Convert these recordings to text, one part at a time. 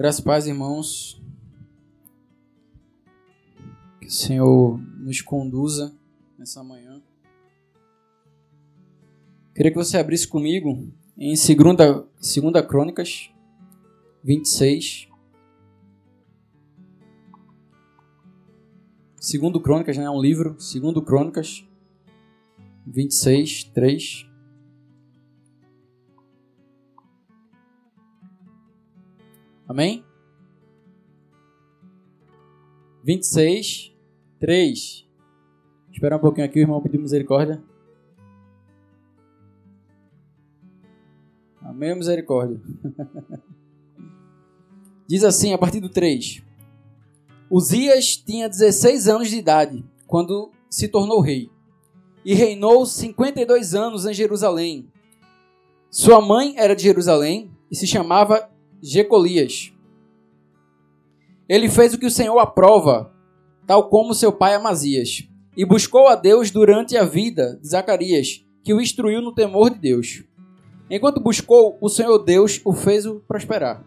Graças a paz, irmãos. Que o Senhor nos conduza nessa manhã. Queria que você abrisse comigo em 2 segunda, segunda Crônicas 26. Segundo Crônicas, né? É um livro. Segundo Crônicas 26, 3. Amém? 26, 3. Espera um pouquinho aqui, o irmão pediu misericórdia. Amém, misericórdia. Diz assim, a partir do 3. Uzias tinha 16 anos de idade quando se tornou rei e reinou 52 anos em Jerusalém. Sua mãe era de Jerusalém e se chamava Jecolias. Ele fez o que o Senhor aprova, tal como seu pai Amazias, e buscou a Deus durante a vida de Zacarias, que o instruiu no temor de Deus. Enquanto buscou, o Senhor Deus o fez prosperar.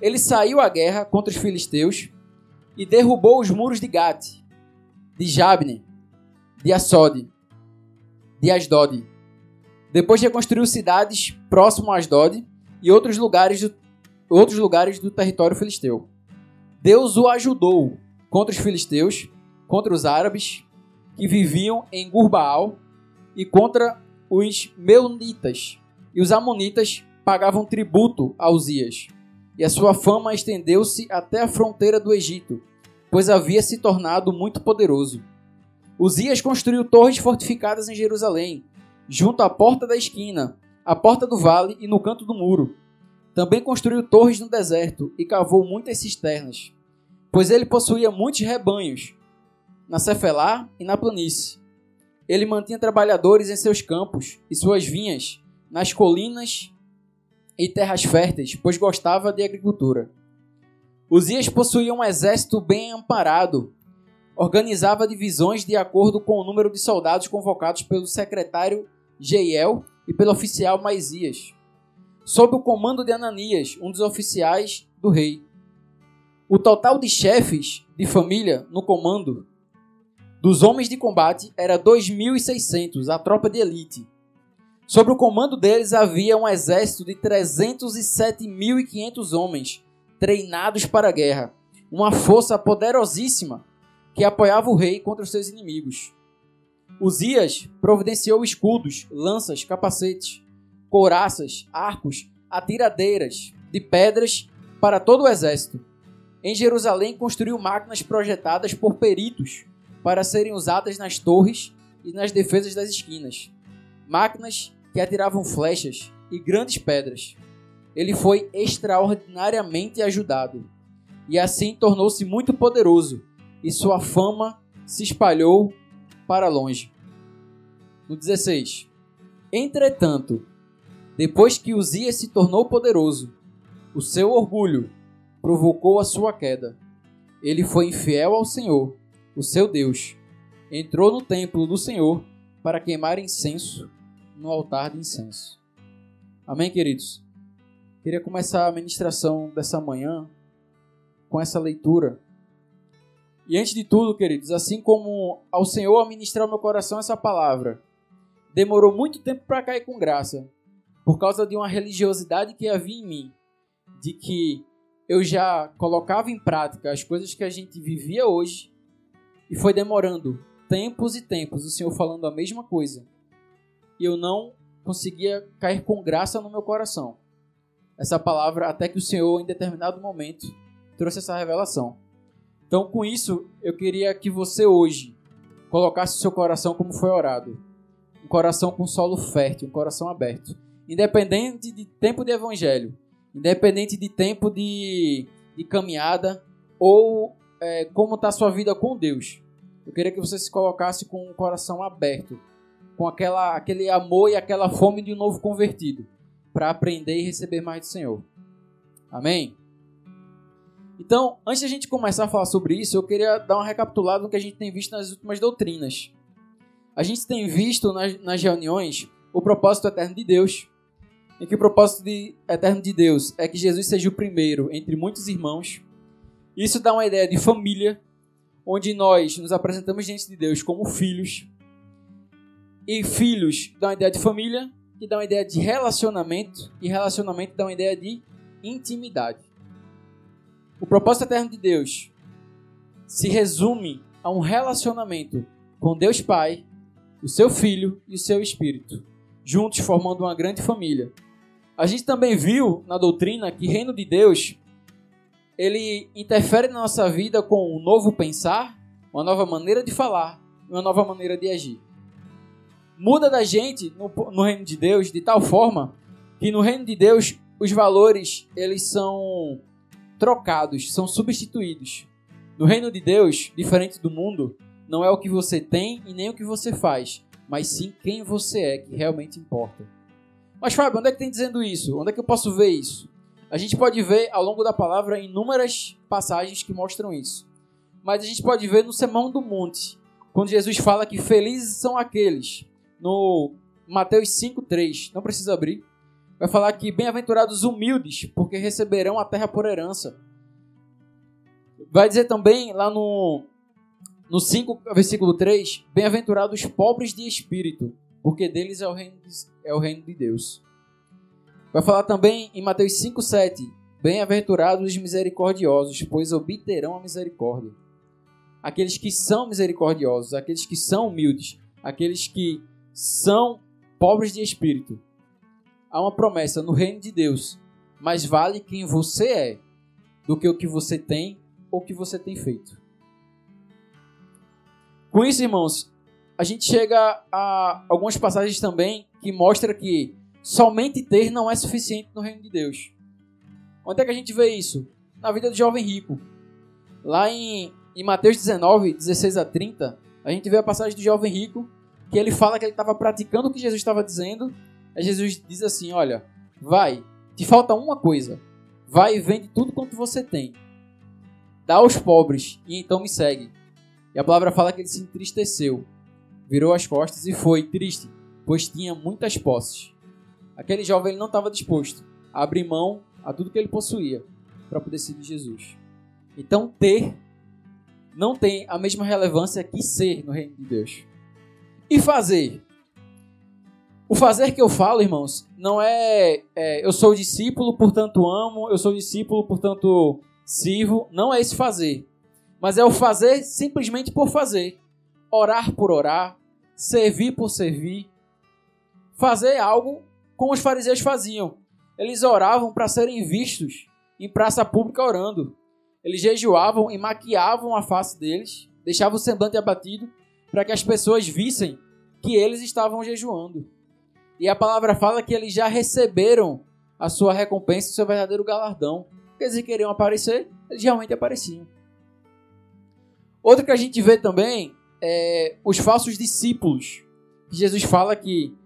Ele saiu à guerra contra os filisteus e derrubou os muros de Gate, de Jabne, de Assod, de Asdod. Depois reconstruiu cidades próximo a Asdod e outros lugares outros lugares do território filisteu. Deus o ajudou contra os filisteus, contra os árabes que viviam em Gurbaal e contra os meunitas. E os amonitas pagavam tributo a Uzias. E a sua fama estendeu-se até a fronteira do Egito, pois havia se tornado muito poderoso. Uzias construiu torres fortificadas em Jerusalém, junto à porta da esquina, à porta do vale e no canto do muro também construiu torres no deserto e cavou muitas cisternas, pois ele possuía muitos rebanhos na Cefelá e na planície. Ele mantinha trabalhadores em seus campos e suas vinhas, nas colinas e terras férteis, pois gostava de agricultura. Uzias possuía um exército bem amparado, organizava divisões de acordo com o número de soldados convocados pelo secretário Jeiel e pelo oficial Maisias sob o comando de Ananias, um dos oficiais do rei. O total de chefes de família no comando dos homens de combate era 2.600, a tropa de elite. Sob o comando deles havia um exército de 307.500 homens treinados para a guerra, uma força poderosíssima que apoiava o rei contra os seus inimigos. Uzias providenciou escudos, lanças, capacetes couraças, arcos, atiradeiras de pedras para todo o exército. Em Jerusalém construiu máquinas projetadas por peritos para serem usadas nas torres e nas defesas das esquinas. Máquinas que atiravam flechas e grandes pedras. Ele foi extraordinariamente ajudado e assim tornou-se muito poderoso e sua fama se espalhou para longe. No 16. Entretanto, depois que Uzias se tornou poderoso, o seu orgulho provocou a sua queda. Ele foi infiel ao Senhor, o seu Deus. Entrou no templo do Senhor para queimar incenso no altar de incenso. Amém, queridos? Queria começar a ministração dessa manhã com essa leitura. E antes de tudo, queridos, assim como ao Senhor administrar meu coração essa palavra, demorou muito tempo para cair com graça por causa de uma religiosidade que havia em mim, de que eu já colocava em prática as coisas que a gente vivia hoje e foi demorando tempos e tempos o Senhor falando a mesma coisa e eu não conseguia cair com graça no meu coração. Essa palavra, até que o Senhor, em determinado momento, trouxe essa revelação. Então, com isso, eu queria que você hoje colocasse o seu coração como foi orado. Um coração com solo fértil, um coração aberto independente de tempo de evangelho, independente de tempo de, de caminhada ou é, como está sua vida com Deus. Eu queria que você se colocasse com o coração aberto, com aquela, aquele amor e aquela fome de um novo convertido, para aprender e receber mais do Senhor. Amém? Então, antes de a gente começar a falar sobre isso, eu queria dar uma recapitulada no que a gente tem visto nas últimas doutrinas. A gente tem visto nas, nas reuniões o propósito eterno de Deus, em que o propósito de, eterno de Deus é que Jesus seja o primeiro entre muitos irmãos. Isso dá uma ideia de família, onde nós nos apresentamos diante de Deus como filhos. E filhos dá uma ideia de família, que dá uma ideia de relacionamento, e relacionamento dá uma ideia de intimidade. O propósito eterno de Deus se resume a um relacionamento com Deus Pai, o seu Filho e o seu Espírito, juntos formando uma grande família. A gente também viu na doutrina que reino de Deus ele interfere na nossa vida com um novo pensar, uma nova maneira de falar, uma nova maneira de agir. Muda da gente no, no reino de Deus de tal forma que no reino de Deus os valores eles são trocados, são substituídos. No reino de Deus, diferente do mundo, não é o que você tem e nem o que você faz, mas sim quem você é que realmente importa. Mas Fábio, onde é que tem dizendo isso? Onde é que eu posso ver isso? A gente pode ver ao longo da palavra inúmeras passagens que mostram isso. Mas a gente pode ver no Sermão do Monte, quando Jesus fala que felizes são aqueles, no Mateus 5:3, não precisa abrir. Vai falar que bem-aventurados humildes, porque receberão a terra por herança. Vai dizer também lá no no 5, versículo 3, bem-aventurados pobres de espírito, porque deles é o reino de, é o reino de Deus. Vai falar também em Mateus 5,7: Bem-aventurados os misericordiosos, pois obterão a misericórdia. Aqueles que são misericordiosos, aqueles que são humildes, aqueles que são pobres de espírito. Há uma promessa no reino de Deus, mais vale quem você é do que o que você tem ou o que você tem feito. Com isso, irmãos, a gente chega a algumas passagens também que mostra que somente ter não é suficiente no reino de Deus. Onde é que a gente vê isso? Na vida do jovem rico. Lá em, em Mateus 19, 16 a 30, a gente vê a passagem do jovem rico, que ele fala que ele estava praticando o que Jesus estava dizendo. Aí Jesus diz assim: Olha, vai, te falta uma coisa. Vai e vende tudo quanto você tem. Dá aos pobres e então me segue. E a palavra fala que ele se entristeceu virou as costas e foi triste, pois tinha muitas posses. Aquele jovem não estava disposto a abrir mão a tudo que ele possuía para poder seguir Jesus. Então, ter não tem a mesma relevância que ser no reino de Deus. E fazer? O fazer que eu falo, irmãos, não é, é eu sou discípulo, portanto amo, eu sou discípulo, portanto sirvo. Não é esse fazer. Mas é o fazer simplesmente por fazer orar por orar, servir por servir, fazer algo como os fariseus faziam. Eles oravam para serem vistos em praça pública orando. Eles jejuavam e maquiavam a face deles, deixavam o semblante abatido para que as pessoas vissem que eles estavam jejuando. E a palavra fala que eles já receberam a sua recompensa, o seu verdadeiro galardão. Porque eles queriam aparecer, eles realmente apareciam. Outro que a gente vê também é, os falsos discípulos. Jesus fala que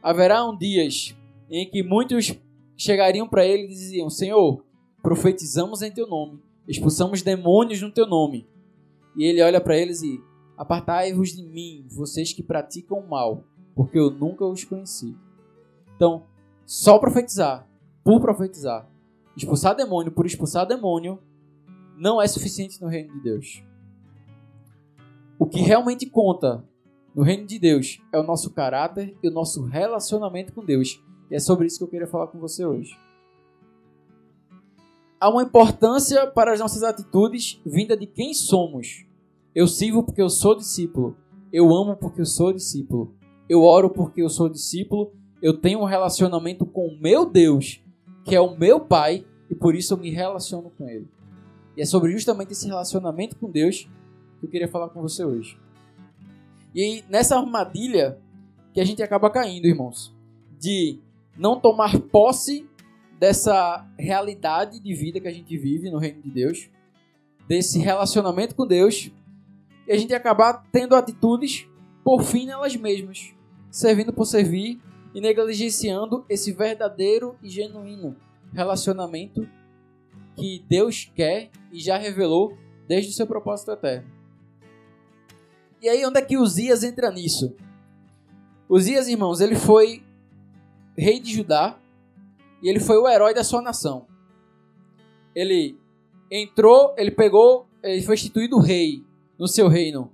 haverá um dias em que muitos chegariam para ele e diziam: Senhor, profetizamos em teu nome, expulsamos demônios no teu nome. E ele olha para eles e: Apartai-vos de mim, vocês que praticam o mal, porque eu nunca os conheci. Então, só profetizar, por profetizar, expulsar demônio por expulsar demônio, não é suficiente no reino de Deus. O que realmente conta no reino de Deus é o nosso caráter e o nosso relacionamento com Deus. E é sobre isso que eu queria falar com você hoje. Há uma importância para as nossas atitudes vinda de quem somos. Eu sirvo porque eu sou discípulo. Eu amo porque eu sou discípulo. Eu oro porque eu sou discípulo. Eu tenho um relacionamento com o meu Deus, que é o meu Pai, e por isso eu me relaciono com Ele. E é sobre justamente esse relacionamento com Deus que eu queria falar com você hoje. E nessa armadilha que a gente acaba caindo, irmãos, de não tomar posse dessa realidade de vida que a gente vive no reino de Deus, desse relacionamento com Deus, e a gente acabar tendo atitudes por fim nelas mesmas, servindo por servir e negligenciando esse verdadeiro e genuíno relacionamento que Deus quer e já revelou desde o seu propósito eterno. E aí, onde é que Uzias entra nisso? Uzias, irmãos, ele foi rei de Judá e ele foi o herói da sua nação. Ele entrou, ele pegou, ele foi instituído rei no seu reino,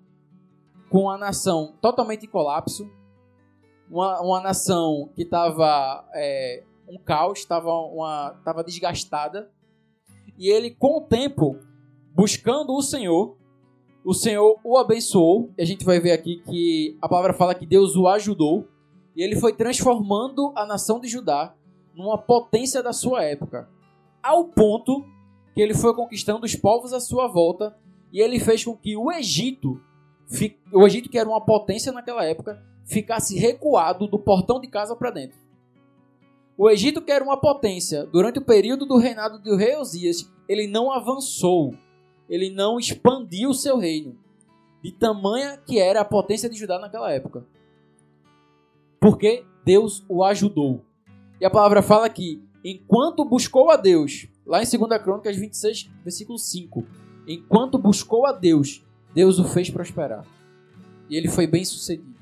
com a nação totalmente em colapso, uma, uma nação que estava é, um caos, estava desgastada, e ele, com o tempo, buscando o Senhor, o Senhor o abençoou, e a gente vai ver aqui que a palavra fala que Deus o ajudou, e ele foi transformando a nação de Judá numa potência da sua época, ao ponto que ele foi conquistando os povos à sua volta e ele fez com que o Egito, o Egito que era uma potência naquela época, ficasse recuado do portão de casa para dentro. O Egito, que era uma potência, durante o período do reinado do rei Osias, ele não avançou, ele não expandiu o seu reino, de tamanha que era a potência de Judá naquela época. Porque Deus o ajudou. E a palavra fala que, enquanto buscou a Deus, lá em 2 Crônicas 26, versículo 5, enquanto buscou a Deus, Deus o fez prosperar. E ele foi bem sucedido.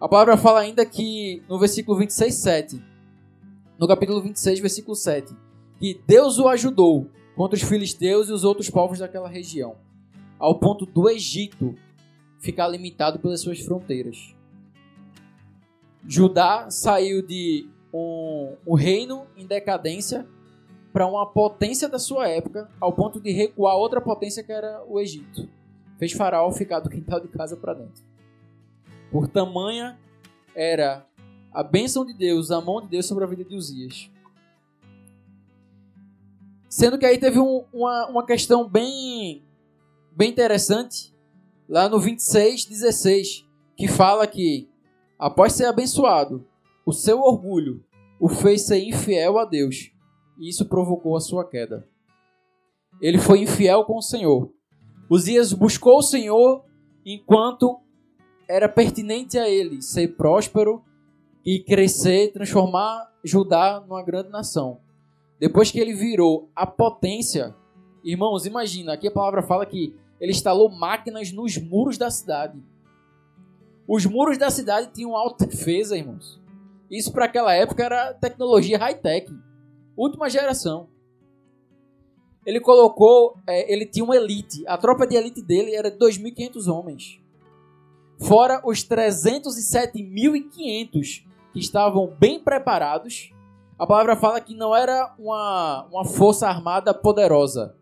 A palavra fala ainda que, no versículo 26, 7, no capítulo 26, versículo 7, que Deus o ajudou contra os filisteus e os outros povos daquela região, ao ponto do Egito ficar limitado pelas suas fronteiras. Judá saiu de um, um reino em decadência para uma potência da sua época, ao ponto de recuar outra potência que era o Egito. Fez Faraó ficar do quintal de casa para dentro. Por tamanha era a bênção de Deus, a mão de Deus sobre a vida de Uzias. Sendo que aí teve um, uma, uma questão bem, bem interessante, lá no 26, 16, que fala que, após ser abençoado, o seu orgulho o fez ser infiel a Deus, e isso provocou a sua queda. Ele foi infiel com o Senhor. Uzias buscou o Senhor enquanto era pertinente a ele ser próspero e crescer, transformar Judá numa grande nação. Depois que ele virou a potência, irmãos, imagina, aqui a palavra fala que ele instalou máquinas nos muros da cidade. Os muros da cidade tinham alta defesa, irmãos. Isso para aquela época era tecnologia high-tech, última geração. Ele colocou, é, ele tinha uma elite. A tropa de elite dele era de 2.500 homens. Fora os 307.500 que estavam bem preparados. A palavra fala que não era uma, uma força armada poderosa.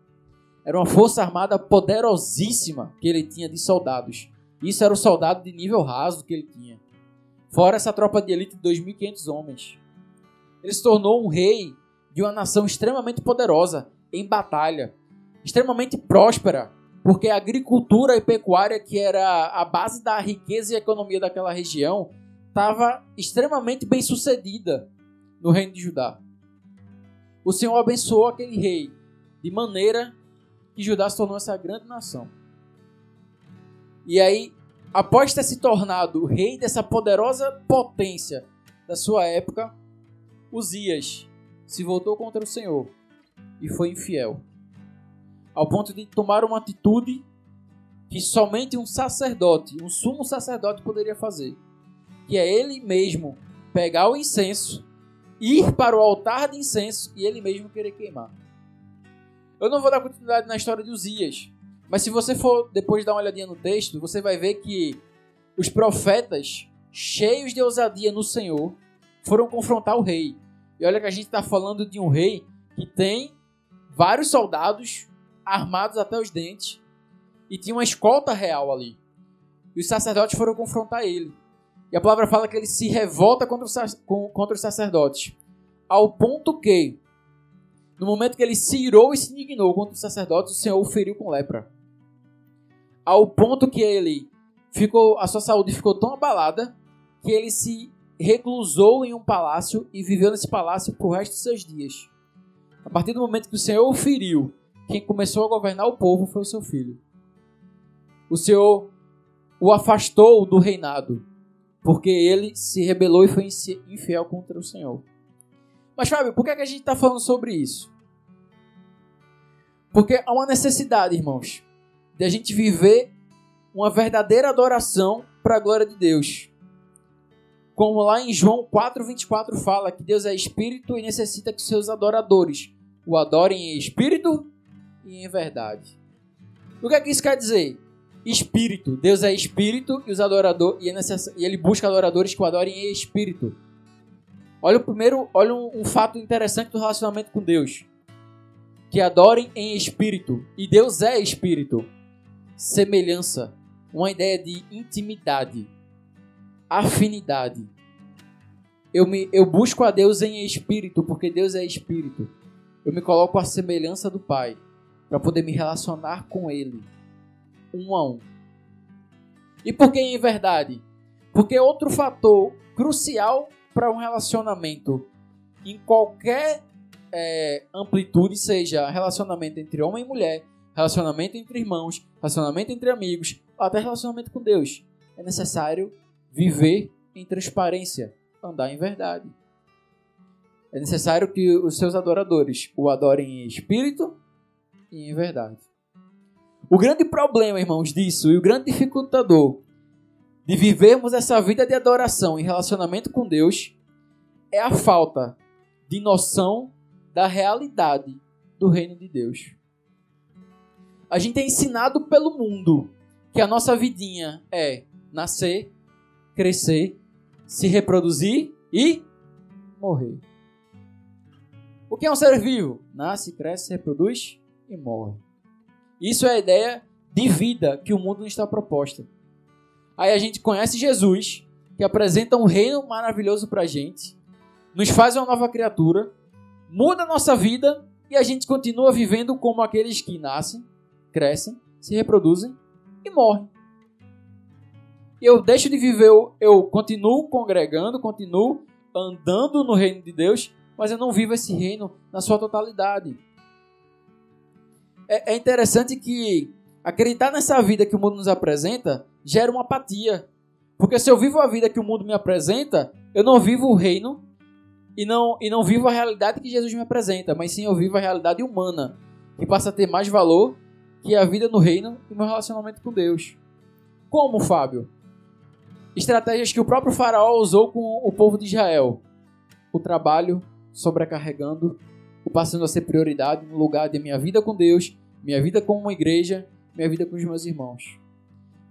Era uma força armada poderosíssima que ele tinha de soldados. Isso era o soldado de nível raso que ele tinha. Fora essa tropa de elite de 2.500 homens. Ele se tornou um rei de uma nação extremamente poderosa em batalha, extremamente próspera, porque a agricultura e pecuária, que era a base da riqueza e economia daquela região, estava extremamente bem sucedida no reino de Judá. O Senhor abençoou aquele rei de maneira que Judá se tornou essa grande nação. E aí após ter se tornado rei dessa poderosa potência da sua época, Uzias se voltou contra o Senhor e foi infiel, ao ponto de tomar uma atitude que somente um sacerdote, um sumo sacerdote poderia fazer, que é ele mesmo pegar o incenso, ir para o altar de incenso e ele mesmo querer queimar. Eu não vou dar continuidade na história de Uzias, mas se você for depois dar uma olhadinha no texto, você vai ver que os profetas, cheios de ousadia no Senhor, foram confrontar o rei. E olha que a gente está falando de um rei que tem vários soldados armados até os dentes e tinha uma escolta real ali. E os sacerdotes foram confrontar ele. E a palavra fala que ele se revolta contra, contra os sacerdotes, ao ponto que, no momento que ele se irou e se indignou contra os sacerdotes, o Senhor o feriu com lepra ao ponto que ele ficou, a sua saúde ficou tão abalada que ele se reclusou em um palácio e viveu nesse palácio por resto de seus dias. A partir do momento que o Senhor o feriu, quem começou a governar o povo foi o seu filho. O Senhor o afastou do reinado, porque ele se rebelou e foi infiel contra o Senhor. Mas, Fábio, por que, é que a gente está falando sobre isso? Porque há uma necessidade, irmãos, de a gente viver uma verdadeira adoração para a glória de Deus. como lá em João 4:24 fala que Deus é espírito e necessita que seus adoradores o adorem em espírito e em verdade. O que é que isso quer dizer? Espírito. Deus é espírito e os adoradores e, é necess... e ele busca adoradores que o adorem em espírito. Olha o primeiro, olha um, um fato interessante do relacionamento com Deus. Que adorem em espírito. E Deus é espírito. Semelhança. Uma ideia de intimidade. Afinidade. Eu, me, eu busco a Deus em espírito, porque Deus é espírito. Eu me coloco à semelhança do Pai, para poder me relacionar com Ele, um a um. E por que em verdade? Porque outro fator crucial para um relacionamento em qualquer é, amplitude, seja relacionamento entre homem e mulher, relacionamento entre irmãos, relacionamento entre amigos, até relacionamento com Deus, é necessário viver em transparência, andar em verdade. É necessário que os seus adoradores o adorem em espírito e em verdade. O grande problema, irmãos, disso e o grande dificultador de vivermos essa vida de adoração em relacionamento com Deus é a falta de noção da realidade do reino de Deus. A gente é ensinado pelo mundo que a nossa vidinha é nascer, crescer, se reproduzir e morrer. O que é um ser vivo? Nasce, cresce, se reproduz e morre. Isso é a ideia de vida que o mundo nos está proposta. Aí a gente conhece Jesus, que apresenta um reino maravilhoso para a gente, nos faz uma nova criatura, muda a nossa vida e a gente continua vivendo como aqueles que nascem, crescem, se reproduzem e morrem. Eu deixo de viver, eu, eu continuo congregando, continuo andando no reino de Deus, mas eu não vivo esse reino na sua totalidade. É, é interessante que acreditar nessa vida que o mundo nos apresenta gera uma apatia. Porque se eu vivo a vida que o mundo me apresenta, eu não vivo o reino e não, e não vivo a realidade que Jesus me apresenta, mas sim eu vivo a realidade humana, que passa a ter mais valor que a vida no reino e meu relacionamento com Deus. Como, Fábio? Estratégias que o próprio Faraó usou com o povo de Israel: o trabalho sobrecarregando, passando a ser prioridade no lugar de minha vida com Deus, minha vida com uma igreja, minha vida com os meus irmãos.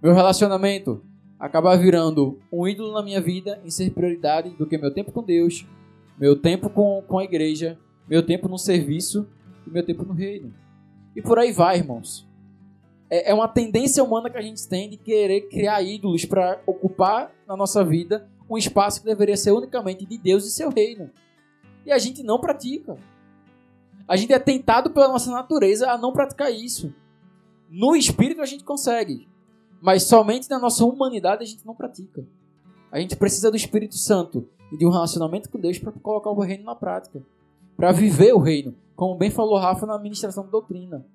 Meu relacionamento acabar virando um ídolo na minha vida em ser prioridade do que meu tempo com Deus, meu tempo com, com a igreja, meu tempo no serviço e meu tempo no reino. E por aí vai, irmãos. É, é uma tendência humana que a gente tem de querer criar ídolos para ocupar na nossa vida um espaço que deveria ser unicamente de Deus e seu reino. E a gente não pratica. A gente é tentado pela nossa natureza a não praticar isso. No espírito a gente consegue, mas somente na nossa humanidade a gente não pratica. A gente precisa do Espírito Santo e de um relacionamento com Deus para colocar o reino na prática, para viver o reino, como bem falou Rafa na administração da doutrina.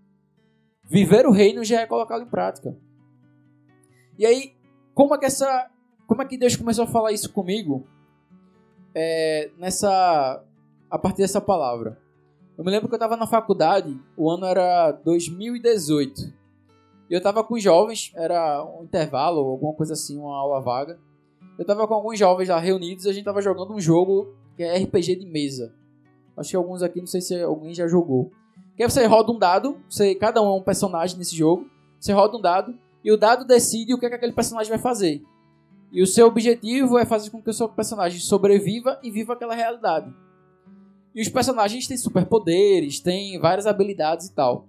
Viver o reino já é colocá-lo em prática. E aí, como é que essa, como é que Deus começou a falar isso comigo? É, nessa, a partir dessa palavra. Eu me lembro que eu estava na faculdade, o ano era 2018. E eu estava com jovens, era um intervalo, alguma coisa assim, uma aula vaga. Eu estava com alguns jovens lá reunidos e a gente estava jogando um jogo que é RPG de mesa. Acho que alguns aqui, não sei se alguém já jogou. Que aí você roda um dado, você, cada um é um personagem nesse jogo. Você roda um dado e o dado decide o que, é que aquele personagem vai fazer. E o seu objetivo é fazer com que o seu personagem sobreviva e viva aquela realidade. E os personagens têm superpoderes, têm várias habilidades e tal.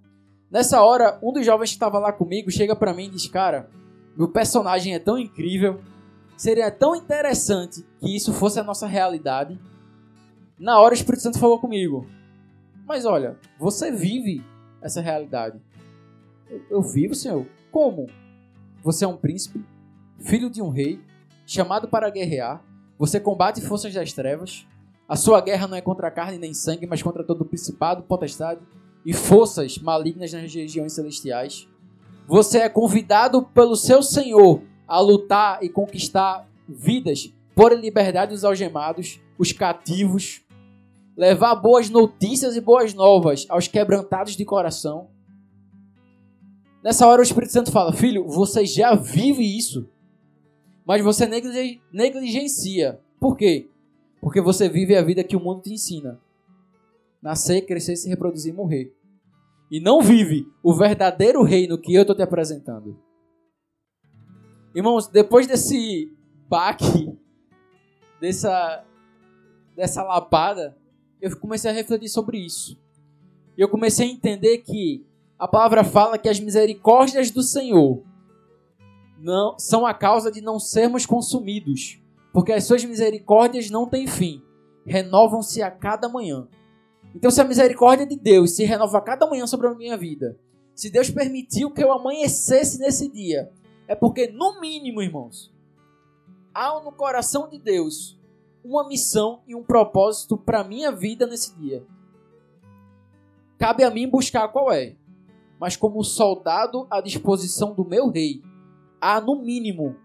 Nessa hora, um dos jovens que estava lá comigo chega para mim e diz: Cara, meu personagem é tão incrível, seria tão interessante que isso fosse a nossa realidade. Na hora, o Espírito Santo falou comigo: Mas olha, você vive essa realidade. Eu, eu vivo, Senhor. Como? Você é um príncipe, filho de um rei, chamado para guerrear. Você combate forças das trevas. A sua guerra não é contra a carne nem sangue, mas contra todo o principado, potestade e forças malignas nas regiões celestiais. Você é convidado pelo seu Senhor a lutar e conquistar vidas, pôr em liberdade os algemados, os cativos, levar boas notícias e boas novas aos quebrantados de coração. Nessa hora o Espírito Santo fala: Filho, você já vive isso, mas você negligencia Por quê? Porque você vive a vida que o mundo te ensina: nascer, crescer, se reproduzir e morrer. E não vive o verdadeiro reino que eu estou te apresentando. Irmãos, depois desse baque, dessa, dessa lapada, eu comecei a refletir sobre isso. E eu comecei a entender que a palavra fala que as misericórdias do Senhor não são a causa de não sermos consumidos, porque as suas misericórdias não têm fim, renovam-se a cada manhã. Então, se a misericórdia de Deus se renova a cada manhã sobre a minha vida, se Deus permitiu que eu amanhecesse nesse dia, é porque, no mínimo, irmãos, há no coração de Deus uma missão e um propósito para a minha vida nesse dia. Cabe a mim buscar qual é. Mas, como soldado à disposição do meu rei, há, no mínimo,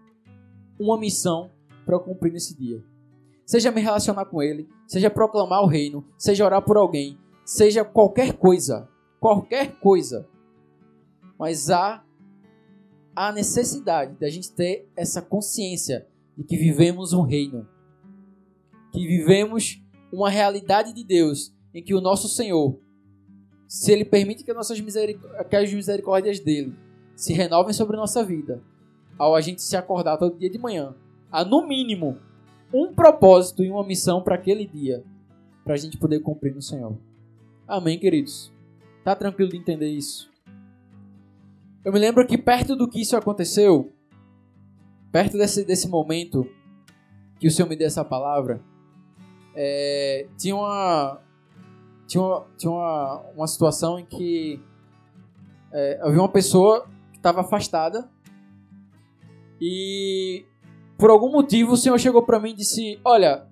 uma missão para eu cumprir nesse dia. Seja me relacionar com ele, seja proclamar o reino, seja orar por alguém, seja qualquer coisa, qualquer coisa. Mas há a necessidade da gente ter essa consciência de que vivemos um reino, que vivemos uma realidade de Deus em que o nosso Senhor, se Ele permite que, nossas que as misericórdias dele se renovem sobre nossa vida, ao a gente se acordar todo dia de manhã, há no mínimo um propósito e uma missão para aquele dia, para a gente poder cumprir no Senhor. Amém, queridos? Tá tranquilo de entender isso? Eu me lembro que perto do que isso aconteceu, perto desse, desse momento que o Senhor me deu essa palavra, é, tinha uma tinha, tinha uma, uma situação em que é, havia uma pessoa que estava afastada e por algum motivo o Senhor chegou para mim e disse: Olha,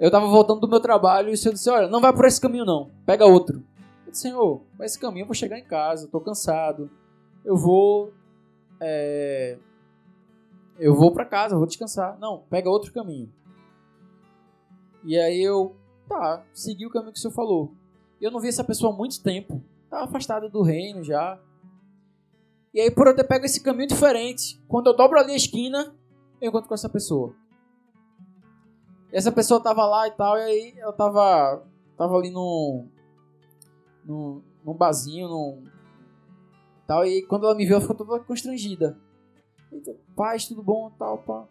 eu estava voltando do meu trabalho e o Senhor disse: Olha, não vai por esse caminho não, pega outro. Eu disse: Senhor, por esse caminho eu vou chegar em casa, estou cansado, eu vou. É, eu vou para casa, vou descansar. Não, pega outro caminho. E aí eu, tá, segui o caminho que o Senhor falou. Eu não vi essa pessoa há muito tempo, estava afastada do reino já. E aí, por eu ter pego esse caminho diferente, quando eu dobro ali a esquina, eu encontro com essa pessoa. E essa pessoa tava lá e tal, e aí eu tava, tava ali num, num, num barzinho, num, tal, e quando ela me viu, ela ficou toda constrangida. Eita, paz, tudo bom, tal, pá.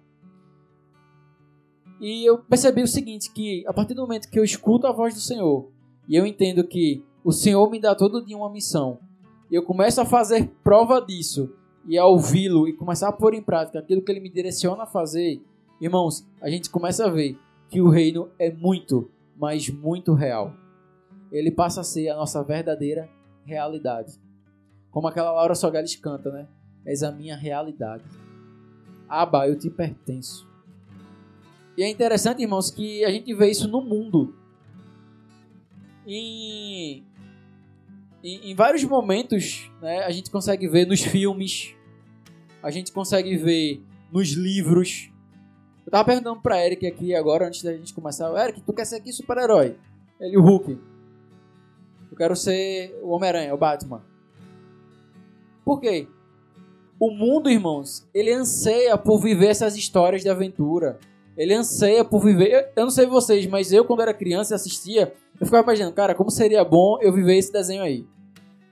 E eu percebi o seguinte, que a partir do momento que eu escuto a voz do Senhor, e eu entendo que o Senhor me dá todo dia uma missão, e eu começo a fazer prova disso, e a ouvi-lo e começar a pôr em prática aquilo que ele me direciona a fazer, irmãos, a gente começa a ver que o reino é muito, mas muito real. Ele passa a ser a nossa verdadeira realidade. Como aquela Laura Sogales canta, né? És a minha realidade. Aba, eu te pertenço. E é interessante, irmãos, que a gente vê isso no mundo. Em em, em vários momentos, né, a gente consegue ver nos filmes, a gente consegue ver nos livros. Eu tava perguntando pra Eric aqui agora, antes da gente começar. Eric, tu quer ser aqui super-herói? Ele, o Hulk. Eu quero ser o Homem-Aranha, o Batman. Por quê? O mundo, irmãos, ele anseia por viver essas histórias de aventura. Ele anseia por viver. Eu não sei vocês, mas eu, quando era criança e assistia, eu ficava imaginando, cara, como seria bom eu viver esse desenho aí.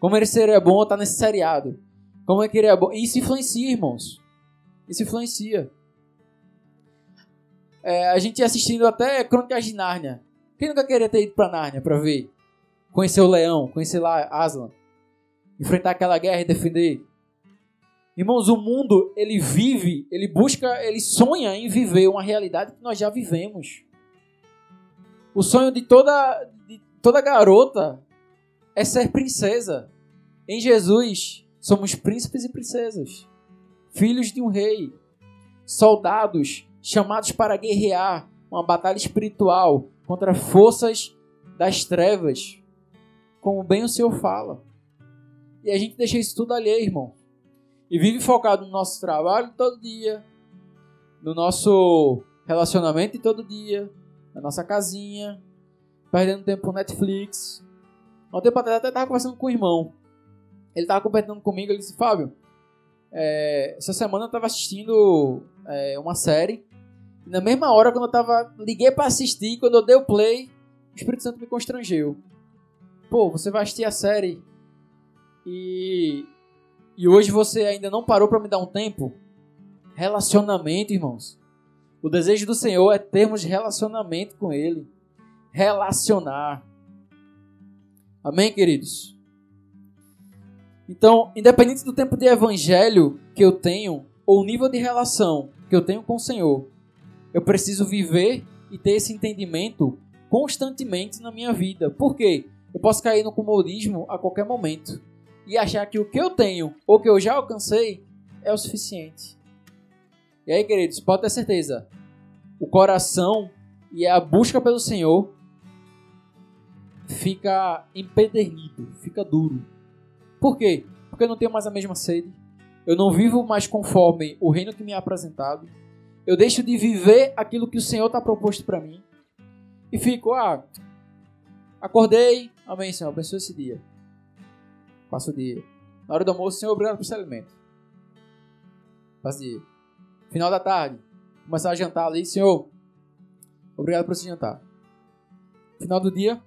Como ele seria bom estar nesse seriado. Como é que ele é bom. Isso influencia, irmãos. Isso influencia. É, a gente assistindo até Crônicas de Nárnia. Quem nunca queria ter ido pra Nárnia pra ver? Conhecer o leão, conhecer lá Aslan. Enfrentar aquela guerra e defender. Irmãos, o mundo, ele vive, ele busca, ele sonha em viver uma realidade que nós já vivemos. O sonho de toda, de toda garota é ser princesa. Em Jesus, somos príncipes e princesas, filhos de um rei, soldados chamados para guerrear uma batalha espiritual contra forças das trevas, como bem o Senhor fala. E a gente deixa isso tudo alheio, irmão. E vive focado no nosso trabalho todo dia, no nosso relacionamento todo dia, na nossa casinha, perdendo tempo no Netflix. Há um tempo atrás até estava conversando com o irmão. Ele estava comentando comigo, ele disse, Fábio, é, essa semana eu estava assistindo é, uma série E na mesma hora, quando eu tava, liguei para assistir, quando eu dei o play, o Espírito Santo me constrangeu. Pô, você vai assistir a série e e hoje você ainda não parou para me dar um tempo? Relacionamento, irmãos. O desejo do Senhor é termos relacionamento com Ele. Relacionar. Amém, queridos? Então, independente do tempo de evangelho que eu tenho, ou o nível de relação que eu tenho com o Senhor, eu preciso viver e ter esse entendimento constantemente na minha vida. Por quê? Eu posso cair no comodismo a qualquer momento e achar que o que eu tenho ou que eu já alcancei é o suficiente. E aí, queridos, pode ter certeza, o coração e a busca pelo Senhor fica empedernido, fica duro. Por quê? Porque eu não tenho mais a mesma sede. Eu não vivo mais conforme o reino que me é apresentado. Eu deixo de viver aquilo que o Senhor está proposto para mim. E fico, ah, acordei, amém, Senhor, abençoe esse dia. Passo o dia. Na hora do almoço, Senhor, obrigado por esse alimento. Passo o dia. Final da tarde, começar a jantar ali, Senhor, obrigado por esse jantar. Final do dia,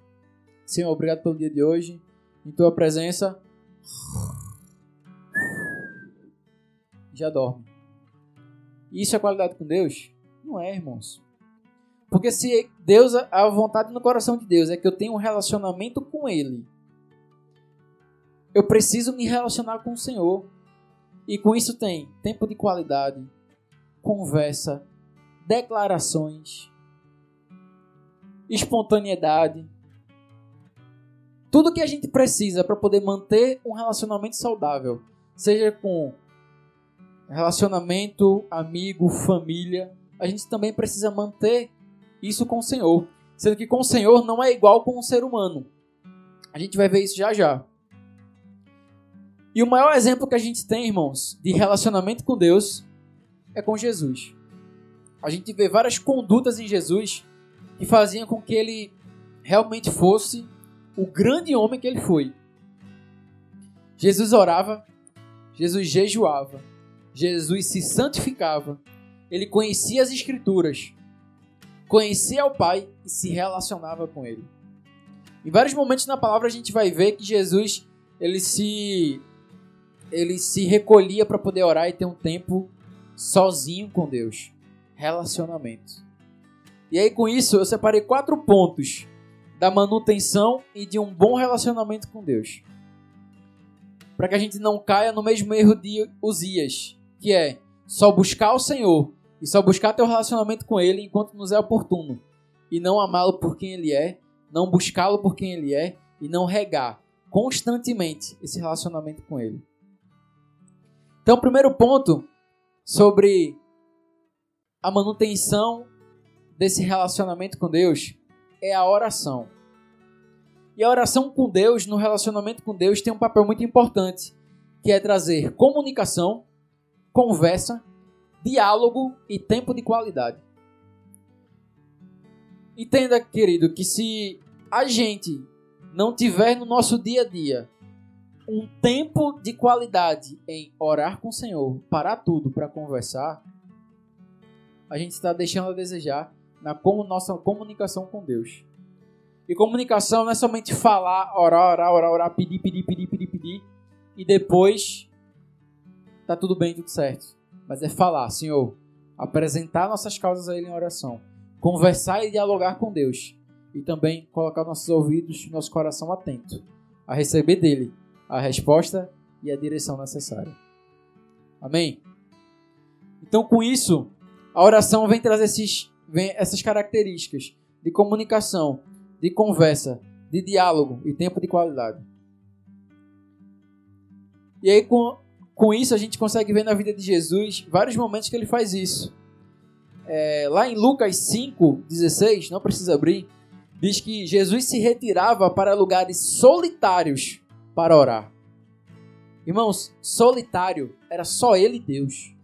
Senhor, obrigado pelo dia de hoje. Em tua presença, já dorme. Isso é qualidade com Deus? Não é, irmãos. Porque se Deus, a vontade no coração de Deus é que eu tenha um relacionamento com Ele, eu preciso me relacionar com o Senhor. E com isso tem tempo de qualidade, conversa, declarações, espontaneidade. Tudo que a gente precisa para poder manter um relacionamento saudável, seja com relacionamento, amigo, família, a gente também precisa manter isso com o Senhor. Sendo que com o Senhor não é igual com o ser humano. A gente vai ver isso já já. E o maior exemplo que a gente tem, irmãos, de relacionamento com Deus é com Jesus. A gente vê várias condutas em Jesus que faziam com que ele realmente fosse o grande homem que ele foi. Jesus orava, Jesus jejuava, Jesus se santificava, ele conhecia as Escrituras, conhecia o Pai e se relacionava com ele. Em vários momentos na palavra a gente vai ver que Jesus ele se ele se recolhia para poder orar e ter um tempo sozinho com Deus. Relacionamento. E aí, com isso, eu separei quatro pontos da manutenção e de um bom relacionamento com Deus. Para que a gente não caia no mesmo erro de Uzias, que é só buscar o Senhor e só buscar ter um relacionamento com Ele enquanto nos é oportuno, e não amá-lo por quem Ele é, não buscá-lo por quem Ele é, e não regar constantemente esse relacionamento com Ele. Então, o primeiro ponto sobre a manutenção desse relacionamento com Deus é a oração. E a oração com Deus, no relacionamento com Deus, tem um papel muito importante, que é trazer comunicação, conversa, diálogo e tempo de qualidade. Entenda, querido, que se a gente não tiver no nosso dia a dia um tempo de qualidade em orar com o Senhor, parar tudo para conversar, a gente está deixando a desejar na como nossa comunicação com Deus. E comunicação não é somente falar, orar, orar, orar, orar, pedir, pedir, pedir, pedir, pedir, e depois tá tudo bem, tudo certo. Mas é falar, Senhor, apresentar nossas causas a Ele em oração, conversar e dialogar com Deus, e também colocar nossos ouvidos, nosso coração atento a receber dele a resposta e a direção necessária. Amém? Então, com isso, a oração vem trazer esses, vem essas características de comunicação, de conversa, de diálogo e tempo de qualidade. E aí, com, com isso, a gente consegue ver na vida de Jesus vários momentos que ele faz isso. É, lá em Lucas 5, 16, não precisa abrir, diz que Jesus se retirava para lugares solitários para orar. Irmãos, solitário era só ele e Deus.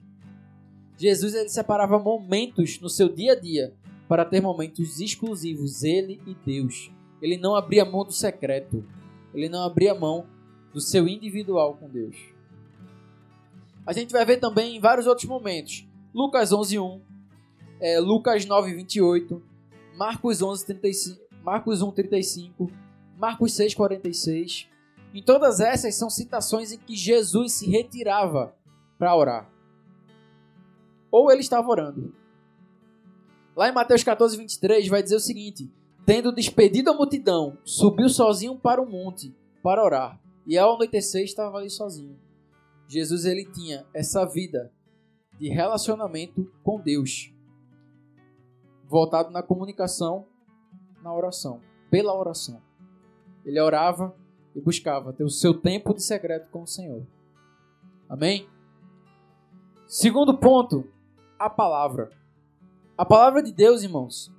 Jesus ele separava momentos no seu dia a dia para ter momentos exclusivos, ele e Deus. Ele não abria mão do secreto. Ele não abria mão do seu individual com Deus. A gente vai ver também em vários outros momentos. Lucas 11:1. é, Lucas 9, 28, Marcos 11, 35, Marcos 1, 35, Marcos 6, 46. Em todas essas são citações em que Jesus se retirava para orar. Ou ele estava orando. Lá em Mateus 14, 23, vai dizer o seguinte: Tendo despedido a multidão, subiu sozinho para o monte para orar. E ao anoitecer estava ali sozinho. Jesus ele tinha essa vida de relacionamento com Deus, voltado na comunicação, na oração, pela oração. Ele orava e buscava ter o seu tempo de secreto com o Senhor. Amém? Segundo ponto, a palavra. A palavra de Deus, irmãos,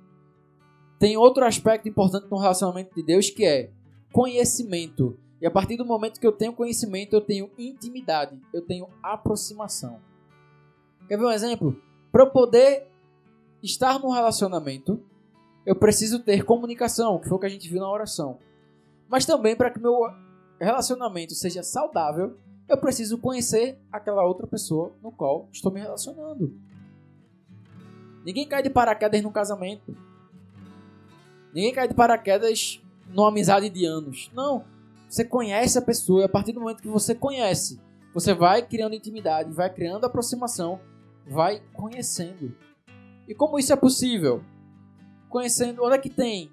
tem outro aspecto importante no relacionamento de Deus que é conhecimento. E a partir do momento que eu tenho conhecimento, eu tenho intimidade, eu tenho aproximação. Quer ver um exemplo? Para eu poder estar num relacionamento, eu preciso ter comunicação, que foi o que a gente viu na oração. Mas também para que meu relacionamento seja saudável, eu preciso conhecer aquela outra pessoa no qual estou me relacionando. Ninguém cai de paraquedas no casamento. Ninguém cai de paraquedas numa amizade de anos. Não. Você conhece a pessoa e a partir do momento que você conhece, você vai criando intimidade, vai criando aproximação, vai conhecendo. E como isso é possível? Conhecendo onde é que tem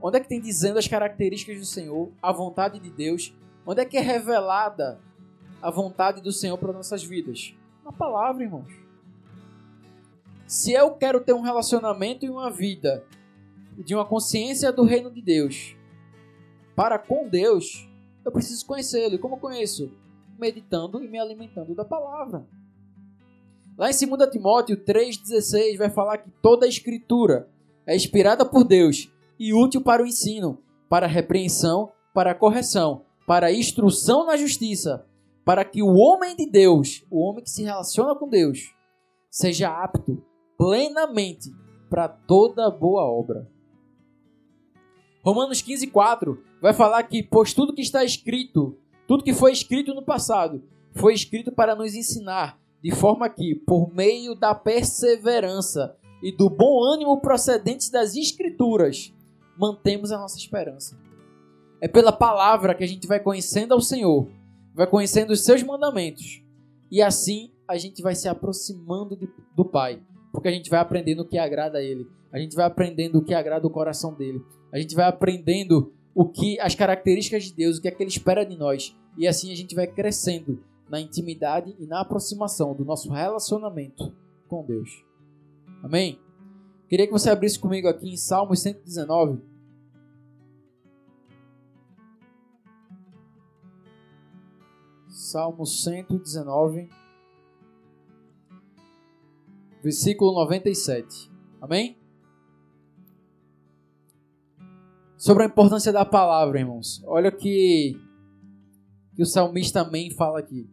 Onde é que tem dizendo as características do Senhor, a vontade de Deus? Onde é que é revelada a vontade do Senhor para nossas vidas? Na palavra, irmãos. Se eu quero ter um relacionamento e uma vida de uma consciência do reino de Deus para com Deus, eu preciso conhecê-lo. E como conheço? Meditando e me alimentando da palavra. Lá em 2 Timóteo 3,16 vai falar que toda a escritura é inspirada por Deus e útil para o ensino, para a repreensão, para a correção, para a instrução na justiça, para que o homem de Deus, o homem que se relaciona com Deus, seja apto plenamente para toda boa obra. Romanos 15:4 vai falar que pois tudo que está escrito, tudo que foi escrito no passado, foi escrito para nos ensinar, de forma que por meio da perseverança e do bom ânimo procedentes das escrituras, mantemos a nossa esperança. É pela palavra que a gente vai conhecendo ao Senhor, vai conhecendo os seus mandamentos, e assim a gente vai se aproximando do Pai, porque a gente vai aprendendo o que agrada a Ele, a gente vai aprendendo o que agrada o coração dele, a gente vai aprendendo o que as características de Deus, o que é que Ele espera de nós, e assim a gente vai crescendo na intimidade e na aproximação do nosso relacionamento com Deus. Amém? Queria que você abrisse comigo aqui em Salmos 119. Salmo 119, versículo 97. Amém? Sobre a importância da palavra, irmãos. Olha que, que o salmista também fala aqui.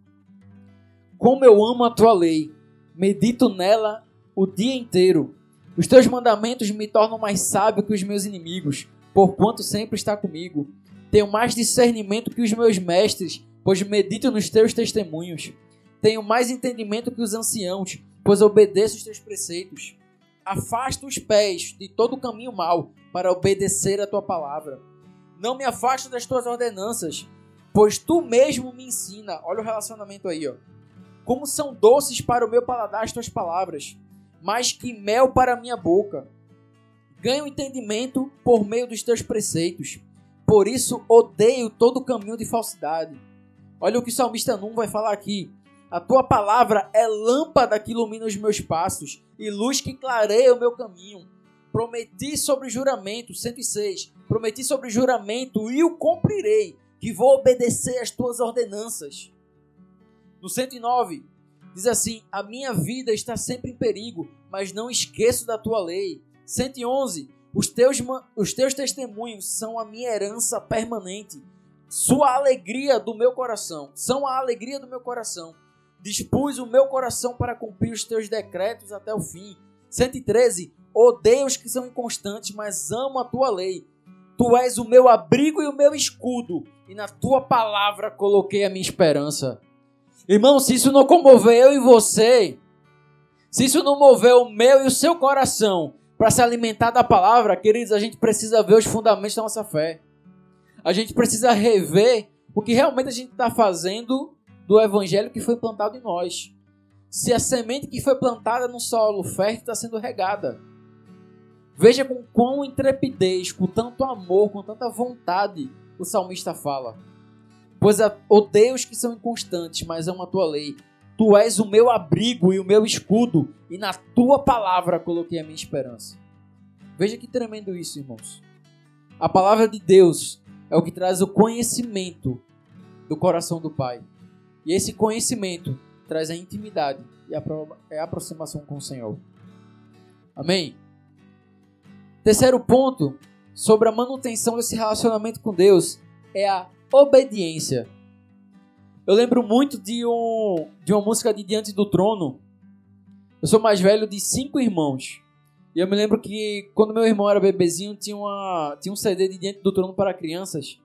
Como eu amo a tua lei, medito nela o dia inteiro. Os teus mandamentos me tornam mais sábio que os meus inimigos, porquanto sempre está comigo. Tenho mais discernimento que os meus mestres, pois medito nos teus testemunhos. Tenho mais entendimento que os anciãos, pois obedeço os teus preceitos. Afasta os pés de todo caminho mau, para obedecer a tua palavra. Não me afasto das tuas ordenanças, pois tu mesmo me ensina. Olha o relacionamento aí, ó. Como são doces para o meu paladar as tuas palavras, mais que mel para a minha boca. Ganho entendimento por meio dos teus preceitos. Por isso odeio todo caminho de falsidade. Olha o que o salmista Num vai falar aqui. A tua palavra é lâmpada que ilumina os meus passos e luz que clareia o meu caminho. Prometi sobre juramento, 106. Prometi sobre juramento e o cumprirei, que vou obedecer às tuas ordenanças. No 109, diz assim: A minha vida está sempre em perigo, mas não esqueço da tua lei. 111. Os teus, os teus testemunhos são a minha herança permanente sua alegria do meu coração, são a alegria do meu coração. Dispus o meu coração para cumprir os teus decretos até o fim. 113. Odeio os que são inconstantes, mas amo a tua lei. Tu és o meu abrigo e o meu escudo, e na tua palavra coloquei a minha esperança. Irmão, se isso não comover eu e você, Se isso não mover o meu e o seu coração para se alimentar da palavra, queridos, a gente precisa ver os fundamentos da nossa fé. A gente precisa rever o que realmente a gente está fazendo do evangelho que foi plantado em nós. Se a semente que foi plantada no solo fértil está sendo regada. Veja com quão intrepidez, com tanto amor, com tanta vontade o salmista fala. Pois odeio os que são inconstantes, mas amo a tua lei. Tu és o meu abrigo e o meu escudo, e na tua palavra coloquei a minha esperança. Veja que tremendo isso, irmãos. A palavra de Deus é o que traz o conhecimento do coração do Pai. E esse conhecimento traz a intimidade e a, é a aproximação com o Senhor. Amém? Terceiro ponto sobre a manutenção desse relacionamento com Deus é a obediência. Eu lembro muito de, um, de uma música de Diante do Trono. Eu sou mais velho de cinco irmãos. E eu me lembro que quando meu irmão era bebezinho, tinha, uma, tinha um CD de Diante do Trono para crianças.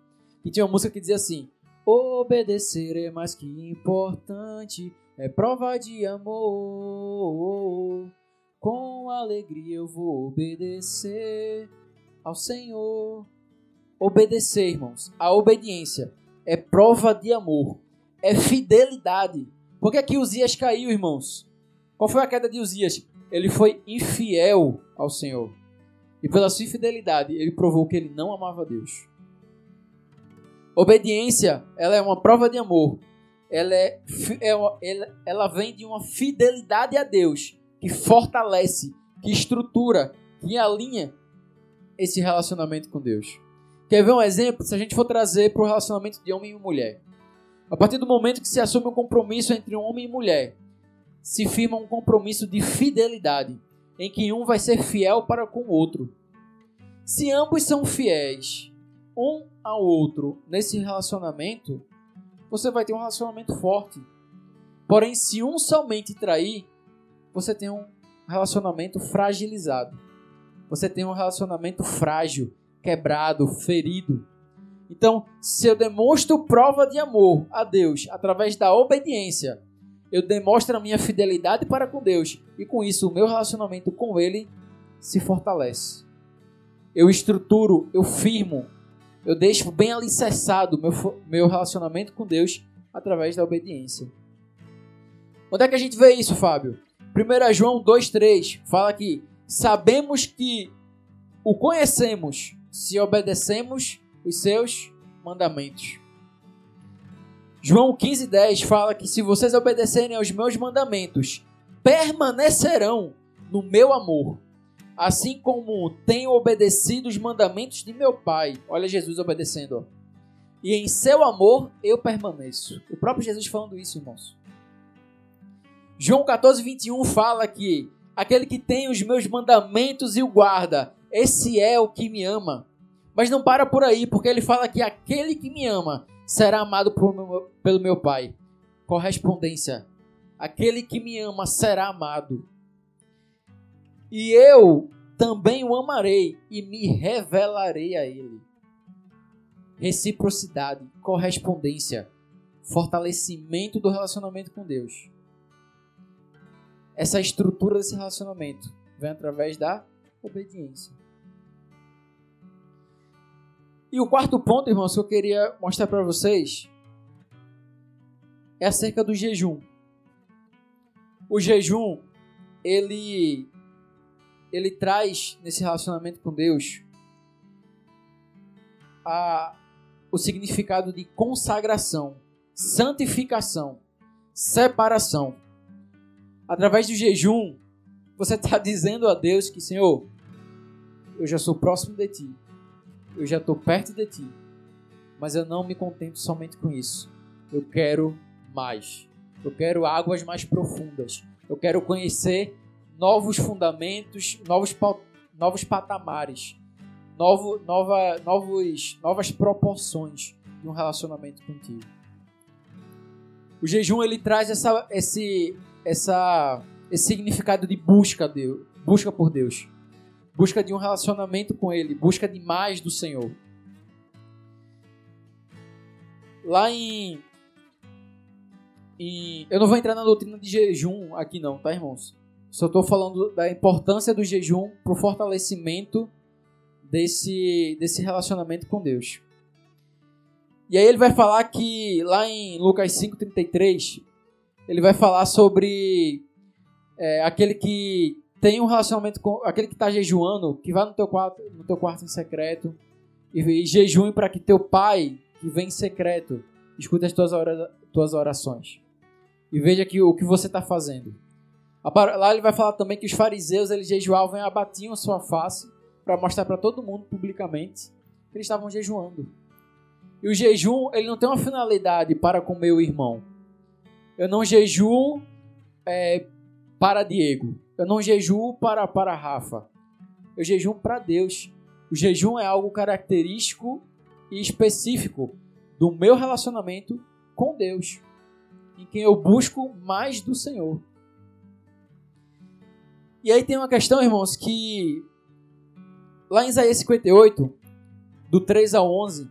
E tinha uma música que dizia assim: Obedecer é mais que importante, é prova de amor. Com alegria eu vou obedecer ao Senhor. Obedecer, irmãos, a obediência é prova de amor é fidelidade. Por que aqui Uzias caiu, irmãos? Qual foi a queda de Uzias? Ele foi infiel ao Senhor. E pela sua infidelidade, ele provou que ele não amava Deus. Obediência, ela é uma prova de amor. Ela, é, ela, ela vem de uma fidelidade a Deus que fortalece, que estrutura, que alinha esse relacionamento com Deus. Quer ver um exemplo? Se a gente for trazer para o relacionamento de homem e mulher. A partir do momento que se assume um compromisso entre homem e mulher, se firma um compromisso de fidelidade, em que um vai ser fiel para com o outro. Se ambos são fiéis um ao outro nesse relacionamento, você vai ter um relacionamento forte. Porém, se um somente trair, você tem um relacionamento fragilizado. Você tem um relacionamento frágil, quebrado, ferido. Então, se eu demonstro prova de amor a Deus através da obediência, eu demonstro a minha fidelidade para com Deus e com isso o meu relacionamento com Ele se fortalece. Eu estruturo, eu firmo, eu deixo bem alicerçado meu, meu relacionamento com Deus através da obediência. Onde é que a gente vê isso, Fábio? 1 João 2,3 fala que sabemos que o conhecemos se obedecemos os seus mandamentos. João 15,10 fala que se vocês obedecerem aos meus mandamentos, permanecerão no meu amor, assim como tenho obedecido os mandamentos de meu Pai. Olha Jesus obedecendo. E em seu amor eu permaneço. O próprio Jesus falando isso, irmãos. João 14, 21 fala que aquele que tem os meus mandamentos e o guarda, esse é o que me ama. Mas não para por aí, porque ele fala que aquele que me ama será amado meu, pelo meu Pai. Correspondência. Aquele que me ama será amado. E eu também o amarei e me revelarei a ele. Reciprocidade, correspondência, fortalecimento do relacionamento com Deus. Essa estrutura desse relacionamento vem através da obediência. E o quarto ponto, irmãos, que eu queria mostrar para vocês é acerca do jejum. O jejum, ele ele traz nesse relacionamento com Deus a, o significado de consagração, santificação, separação. Através do jejum, você está dizendo a Deus que, Senhor, eu já sou próximo de Ti eu já estou perto de ti, mas eu não me contento somente com isso. Eu quero mais. Eu quero águas mais profundas. Eu quero conhecer novos fundamentos, novos, novos patamares, novo, nova, novos, novas proporções de um relacionamento contigo. O jejum ele traz essa, esse, essa, esse significado de busca, Deus, busca por Deus busca de um relacionamento com Ele, busca de mais do Senhor. Lá em, em. Eu não vou entrar na doutrina de jejum aqui, não, tá, irmãos? Só estou falando da importância do jejum para o fortalecimento desse, desse relacionamento com Deus. E aí ele vai falar que lá em Lucas 5,33, ele vai falar sobre é, aquele que tem um relacionamento com aquele que está jejuando, que vai no teu quarto, no teu quarto em secreto e, e jejue para que teu pai, que vem em secreto, escute as tuas, tuas orações e veja que, o que você está fazendo. Lá ele vai falar também que os fariseus eles jejuavam e abatiam a sua face para mostrar para todo mundo publicamente que eles estavam jejuando. E o jejum ele não tem uma finalidade para com meu irmão. Eu não jejuo é, para Diego. Eu não jejuo para, para Rafa. Eu jejuo para Deus. O jejum é algo característico e específico do meu relacionamento com Deus, em quem eu busco mais do Senhor. E aí tem uma questão, irmãos, que lá em Isaías 58, do 3 ao 11,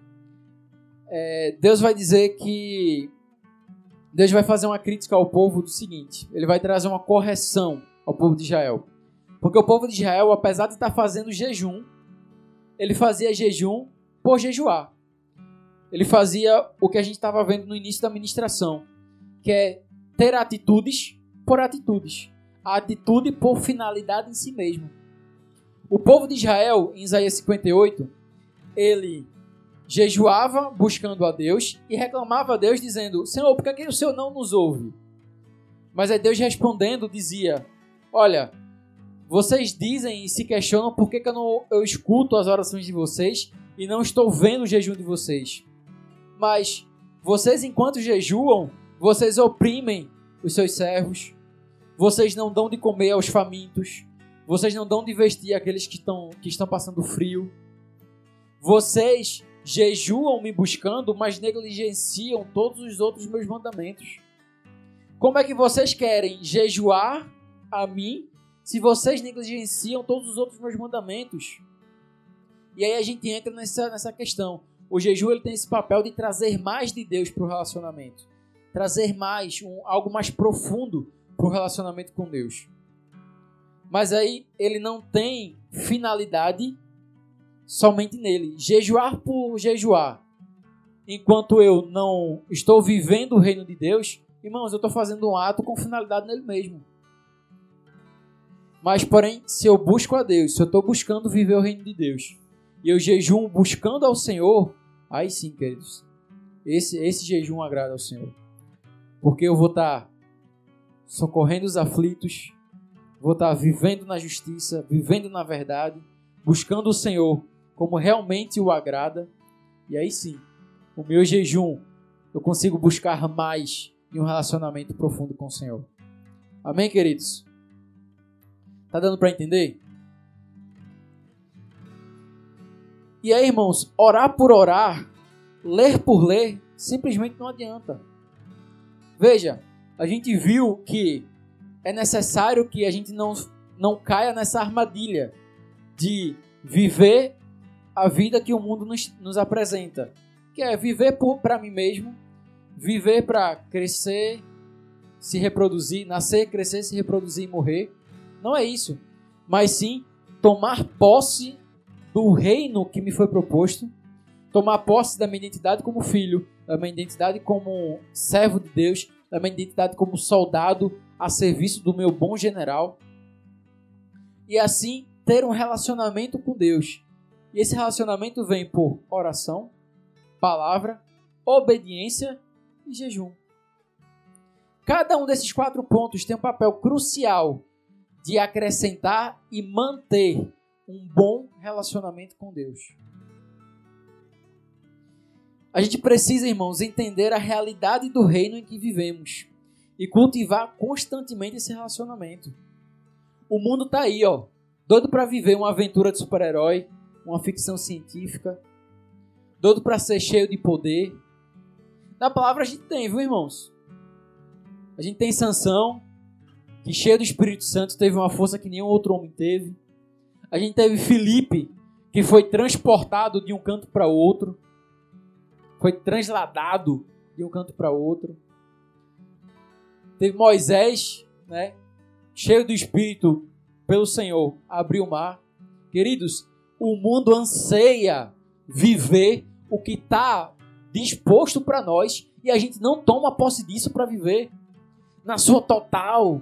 é, Deus vai dizer que Deus vai fazer uma crítica ao povo do seguinte: ele vai trazer uma correção ao povo de Israel. Porque o povo de Israel, apesar de estar fazendo jejum, ele fazia jejum por jejuar. Ele fazia o que a gente estava vendo no início da ministração, que é ter atitudes por atitudes. A atitude por finalidade em si mesmo. O povo de Israel, em Isaías 58, ele jejuava buscando a Deus e reclamava a Deus dizendo: Senhor, por que o Senhor não nos ouve? Mas aí Deus respondendo dizia: Olha, vocês dizem e se questionam por que, que eu, não, eu escuto as orações de vocês e não estou vendo o jejum de vocês. Mas vocês, enquanto jejuam, vocês oprimem os seus servos, vocês não dão de comer aos famintos, vocês não dão de vestir aqueles que estão, que estão passando frio. Vocês jejuam me buscando, mas negligenciam todos os outros meus mandamentos. Como é que vocês querem jejuar a mim se vocês negligenciam todos os outros meus mandamentos? E aí a gente entra nessa, nessa questão. O jejum ele tem esse papel de trazer mais de Deus para o relacionamento, trazer mais, um, algo mais profundo para o relacionamento com Deus. Mas aí ele não tem finalidade somente nele. Jejuar por jejuar, enquanto eu não estou vivendo o reino de Deus, irmãos, eu estou fazendo um ato com finalidade nele mesmo. Mas, porém, se eu busco a Deus, se eu estou buscando viver o reino de Deus, e eu jejum buscando ao Senhor, aí sim, queridos, esse, esse jejum agrada ao Senhor. Porque eu vou estar tá socorrendo os aflitos, vou estar vivendo na justiça, vivendo na verdade, buscando o Senhor como realmente o agrada. E aí sim, o meu jejum, eu consigo buscar mais em um relacionamento profundo com o Senhor. Amém, queridos? Tá dando para entender? E aí, irmãos, orar por orar, ler por ler, simplesmente não adianta. Veja, a gente viu que é necessário que a gente não, não caia nessa armadilha de viver a vida que o mundo nos, nos apresenta, que é viver para mim mesmo, viver para crescer, se reproduzir, nascer, crescer, se reproduzir e morrer. Não é isso, mas sim tomar posse do reino que me foi proposto, tomar posse da minha identidade como filho, da minha identidade como servo de Deus, da minha identidade como soldado a serviço do meu bom general. E assim ter um relacionamento com Deus e esse relacionamento vem por oração, palavra, obediência e jejum. Cada um desses quatro pontos tem um papel crucial de acrescentar e manter um bom relacionamento com Deus. A gente precisa, irmãos, entender a realidade do reino em que vivemos e cultivar constantemente esse relacionamento. O mundo tá aí, ó, doido para viver uma aventura de super-herói, uma ficção científica, doido para ser cheio de poder. Na palavra a gente tem, viu, irmãos? A gente tem Sansão, que cheio do Espírito Santo teve uma força que nenhum outro homem teve. A gente teve Felipe, que foi transportado de um canto para outro, foi transladado de um canto para outro. Teve Moisés, né, cheio do Espírito pelo Senhor, abriu o mar. Queridos, o mundo anseia viver o que está disposto para nós e a gente não toma posse disso para viver na sua total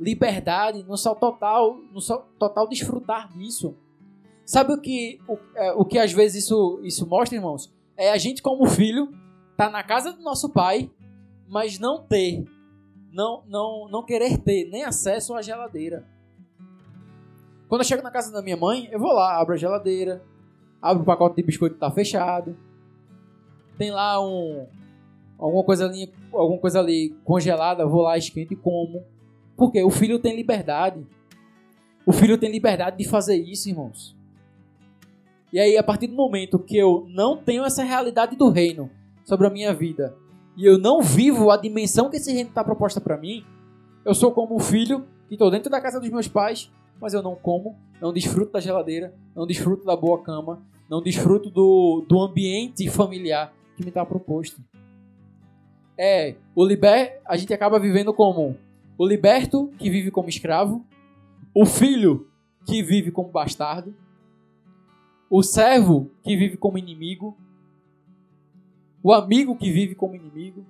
liberdade, no seu total, no seu total desfrutar disso. Sabe o que, o, é, o que às vezes isso, isso mostra, irmãos? É a gente como filho tá na casa do nosso pai, mas não ter, não, não, não querer ter nem acesso à geladeira. Quando eu chego na casa da minha mãe, eu vou lá, abro a geladeira, abro o pacote de biscoito que tá fechado, tem lá um alguma coisa ali, alguma coisa ali congelada, eu vou lá, esquento e como. Porque o filho tem liberdade. O filho tem liberdade de fazer isso, irmãos. E aí, a partir do momento que eu não tenho essa realidade do reino sobre a minha vida e eu não vivo a dimensão que esse reino está proposta para mim, eu sou como um filho que estou dentro da casa dos meus pais, mas eu não como, não desfruto da geladeira, não desfruto da boa cama, não desfruto do, do ambiente familiar que me está proposto. É, o liber, a gente acaba vivendo como? O liberto que vive como escravo, o filho que vive como bastardo, o servo que vive como inimigo, o amigo que vive como inimigo,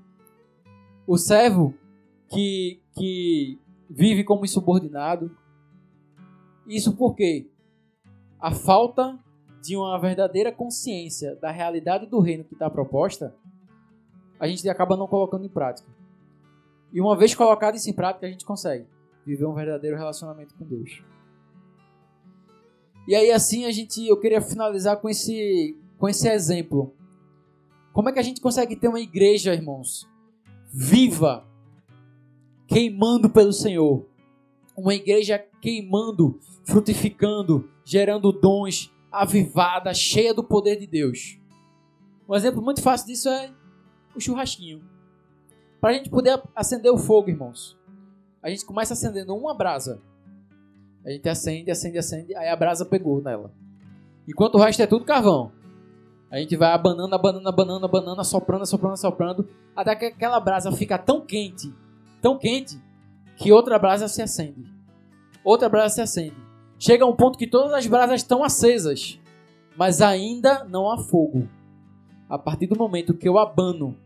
o servo que, que vive como insubordinado. Isso porque a falta de uma verdadeira consciência da realidade do reino que está proposta, a gente acaba não colocando em prática. E uma vez colocado isso em prática, a gente consegue viver um verdadeiro relacionamento com Deus. E aí assim a gente, eu queria finalizar com esse, com esse exemplo. Como é que a gente consegue ter uma igreja, irmãos, viva, queimando pelo Senhor? Uma igreja queimando, frutificando, gerando dons, avivada, cheia do poder de Deus. Um exemplo muito fácil disso é o churrasquinho. Para a gente poder acender o fogo, irmãos, a gente começa acendendo uma brasa. A gente acende, acende, acende, aí a brasa pegou nela. Enquanto o resto é tudo carvão. A gente vai abanando, abanando, abanando, abanando, assoprando, assoprando, assoprando, até que aquela brasa fica tão quente, tão quente, que outra brasa se acende. Outra brasa se acende. Chega um ponto que todas as brasas estão acesas, mas ainda não há fogo. A partir do momento que eu abano,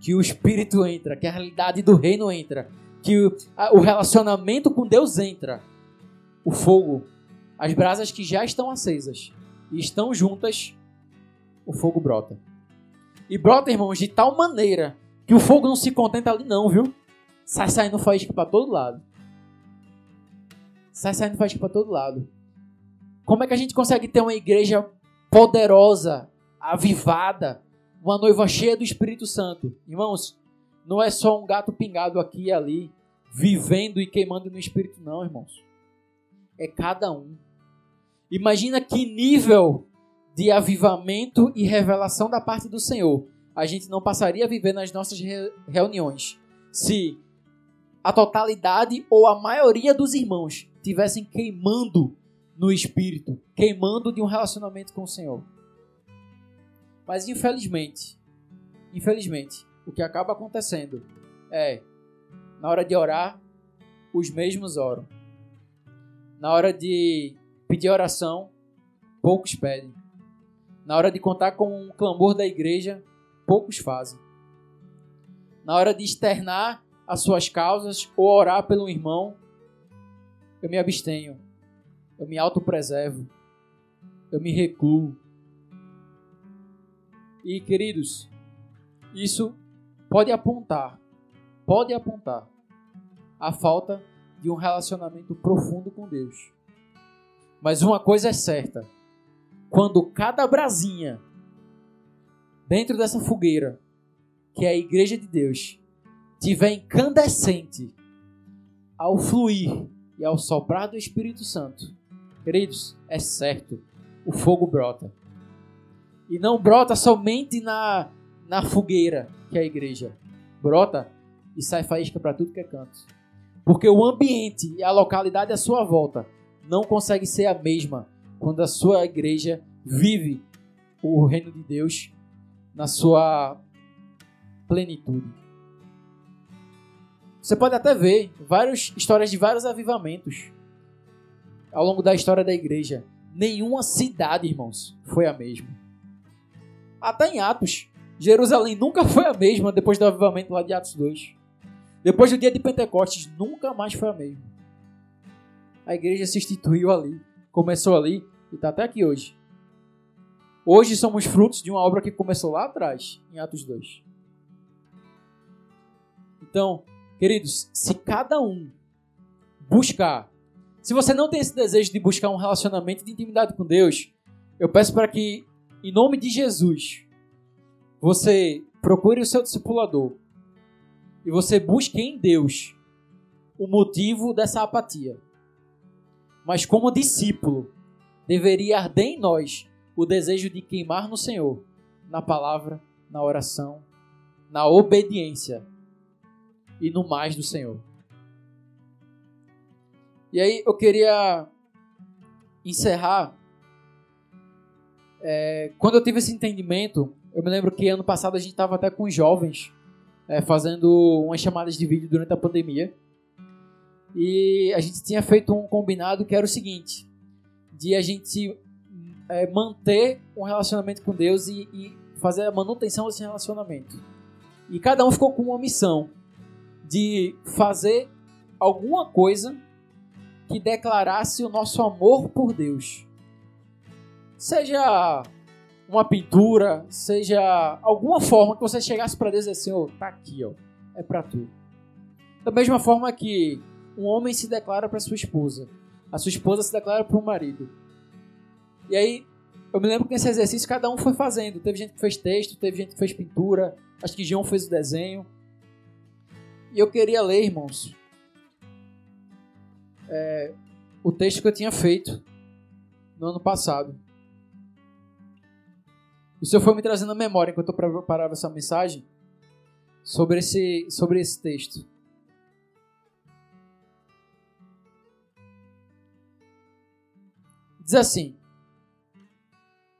que o Espírito entra, que a realidade do reino entra, que o relacionamento com Deus entra, o fogo, as brasas que já estão acesas e estão juntas, o fogo brota. E brota, irmãos, de tal maneira que o fogo não se contenta ali, não, viu? Sai saindo faísca para todo lado. Sai saindo faísca para todo lado. Como é que a gente consegue ter uma igreja poderosa, avivada, uma noiva cheia do Espírito Santo? Irmãos, não é só um gato pingado aqui e ali, vivendo e queimando no Espírito, não, irmãos é cada um. Imagina que nível de avivamento e revelação da parte do Senhor a gente não passaria a viver nas nossas reuniões se a totalidade ou a maioria dos irmãos tivessem queimando no espírito, queimando de um relacionamento com o Senhor. Mas infelizmente, infelizmente, o que acaba acontecendo é na hora de orar, os mesmos oram na hora de pedir oração, poucos pedem. Na hora de contar com o clamor da igreja, poucos fazem. Na hora de externar as suas causas ou orar pelo irmão, eu me abstenho, eu me autopreservo, eu me recluo. E queridos, isso pode apontar, pode apontar a falta de um relacionamento profundo com Deus. Mas uma coisa é certa: quando cada brasinha dentro dessa fogueira, que é a igreja de Deus, tiver incandescente ao fluir e ao soprar do Espírito Santo, queridos, é certo, o fogo brota. E não brota somente na, na fogueira, que é a igreja. Brota e sai faísca para tudo que é canto. Porque o ambiente e a localidade à sua volta não consegue ser a mesma quando a sua igreja vive o reino de Deus na sua plenitude. Você pode até ver várias histórias de vários avivamentos ao longo da história da igreja. Nenhuma cidade, irmãos, foi a mesma. Até em Atos, Jerusalém nunca foi a mesma depois do avivamento lá de Atos 2. Depois do dia de Pentecostes, nunca mais foi a mesma. A igreja se instituiu ali, começou ali e está até aqui hoje. Hoje somos frutos de uma obra que começou lá atrás, em Atos 2. Então, queridos, se cada um buscar, se você não tem esse desejo de buscar um relacionamento de intimidade com Deus, eu peço para que, em nome de Jesus, você procure o seu discipulador e você busque em Deus o motivo dessa apatia. Mas como discípulo, deveria arder em nós o desejo de queimar no Senhor, na palavra, na oração, na obediência e no mais do Senhor. E aí eu queria encerrar. É, quando eu tive esse entendimento, eu me lembro que ano passado a gente estava até com os jovens é, fazendo umas chamadas de vídeo durante a pandemia. E a gente tinha feito um combinado que era o seguinte: de a gente é, manter um relacionamento com Deus e, e fazer a manutenção desse relacionamento. E cada um ficou com uma missão de fazer alguma coisa que declarasse o nosso amor por Deus. Seja uma pintura, seja alguma forma que você chegasse para Deus e dissesse, Senhor, tá aqui, ó, é para tu. Da mesma forma que um homem se declara para sua esposa, a sua esposa se declara para o marido. E aí, eu me lembro que nesse exercício cada um foi fazendo. Teve gente que fez texto, teve gente que fez pintura, acho que João fez o desenho. E eu queria ler, irmãos, é, o texto que eu tinha feito no ano passado. O Senhor foi me trazendo a memória enquanto eu preparava essa mensagem sobre esse, sobre esse texto. Diz assim: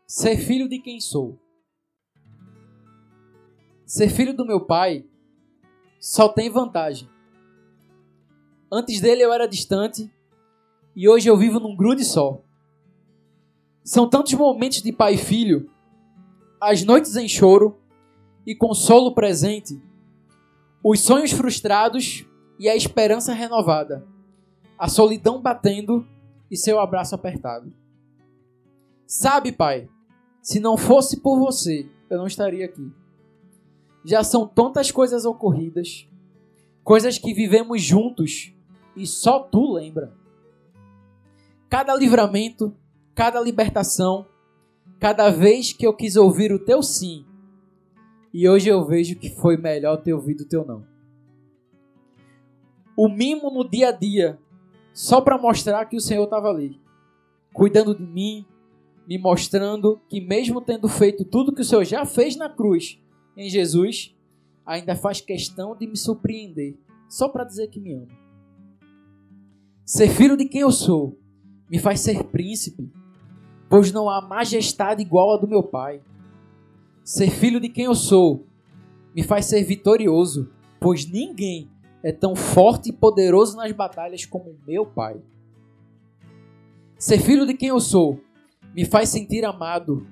Ser filho de quem sou. Ser filho do meu pai só tem vantagem. Antes dele eu era distante e hoje eu vivo num grude só. São tantos momentos de pai e filho, as noites em choro e consolo presente, os sonhos frustrados e a esperança renovada, a solidão batendo e seu abraço apertado. Sabe, pai, se não fosse por você, eu não estaria aqui. Já são tantas coisas ocorridas, coisas que vivemos juntos e só tu lembra. Cada livramento, cada libertação, cada vez que eu quis ouvir o teu sim, e hoje eu vejo que foi melhor ter ouvido o teu não. O mimo no dia a dia, só para mostrar que o Senhor estava ali, cuidando de mim, me mostrando que, mesmo tendo feito tudo que o Senhor já fez na cruz em Jesus, ainda faz questão de me surpreender, só para dizer que me ama. Ser filho de quem eu sou me faz ser príncipe, pois não há majestade igual a do meu Pai. Ser filho de quem eu sou me faz ser vitorioso, pois ninguém é tão forte e poderoso nas batalhas como meu Pai. Ser filho de quem eu sou me faz sentir amado.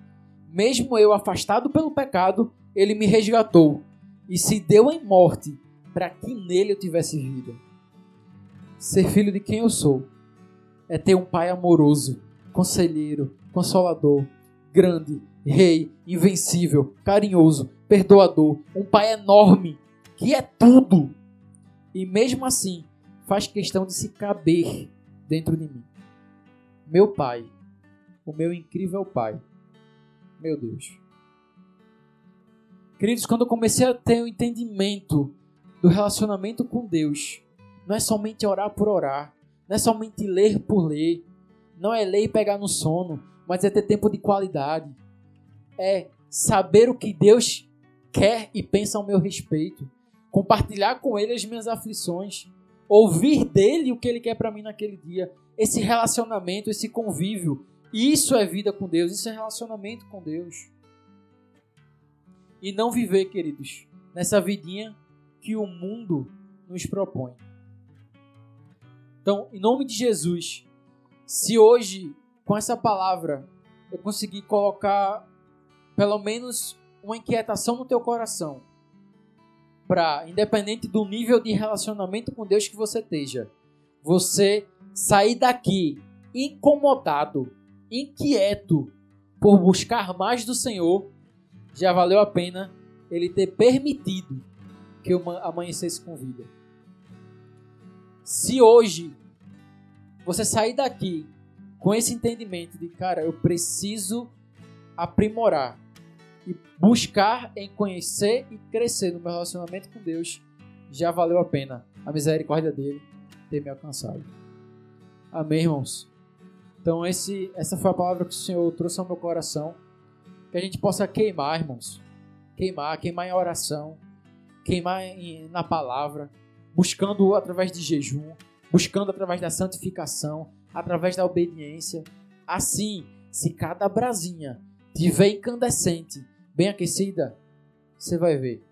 Mesmo eu afastado pelo pecado, ele me resgatou e se deu em morte para que nele eu tivesse vida. Ser filho de quem eu sou é ter um pai amoroso, conselheiro, consolador, grande, rei, invencível, carinhoso, perdoador, um pai enorme que é tudo. E mesmo assim, faz questão de se caber dentro de mim. Meu pai o meu incrível Pai. Meu Deus. Queridos, quando eu comecei a ter o um entendimento do relacionamento com Deus, não é somente orar por orar, não é somente ler por ler, não é ler e pegar no sono, mas é ter tempo de qualidade. É saber o que Deus quer e pensa ao meu respeito, compartilhar com Ele as minhas aflições, ouvir dele o que Ele quer para mim naquele dia. Esse relacionamento, esse convívio, isso é vida com Deus, isso é relacionamento com Deus. E não viver, queridos, nessa vidinha que o mundo nos propõe. Então, em nome de Jesus, se hoje, com essa palavra, eu conseguir colocar pelo menos uma inquietação no teu coração, para, independente do nível de relacionamento com Deus que você esteja, você sair daqui incomodado, inquieto por buscar mais do Senhor, já valeu a pena ele ter permitido que eu amanhecesse com vida. Se hoje você sair daqui com esse entendimento de, cara, eu preciso aprimorar e buscar em conhecer e crescer no meu relacionamento com Deus, já valeu a pena a misericórdia dele ter me alcançado. Amém, irmãos? Então, esse, essa foi a palavra que o Senhor trouxe ao meu coração. Que a gente possa queimar, irmãos. Queimar, queimar em oração, queimar em, na palavra, buscando através de jejum, buscando através da santificação, através da obediência. Assim, se cada brasinha tiver incandescente, bem aquecida, você vai ver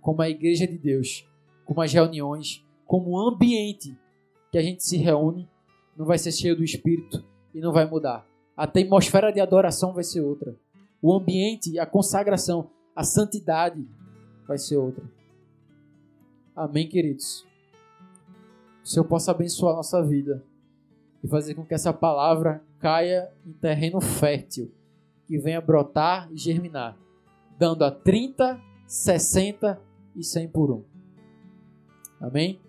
como a igreja de Deus, como as reuniões, como o ambiente que a gente se reúne, não vai ser cheio do Espírito e não vai mudar. A atmosfera de adoração vai ser outra. O ambiente, a consagração, a santidade vai ser outra. Amém, queridos o Senhor possa abençoar a nossa vida e fazer com que essa palavra caia em terreno fértil e venha brotar e germinar, dando a 30, 60 e 100 por um. Amém?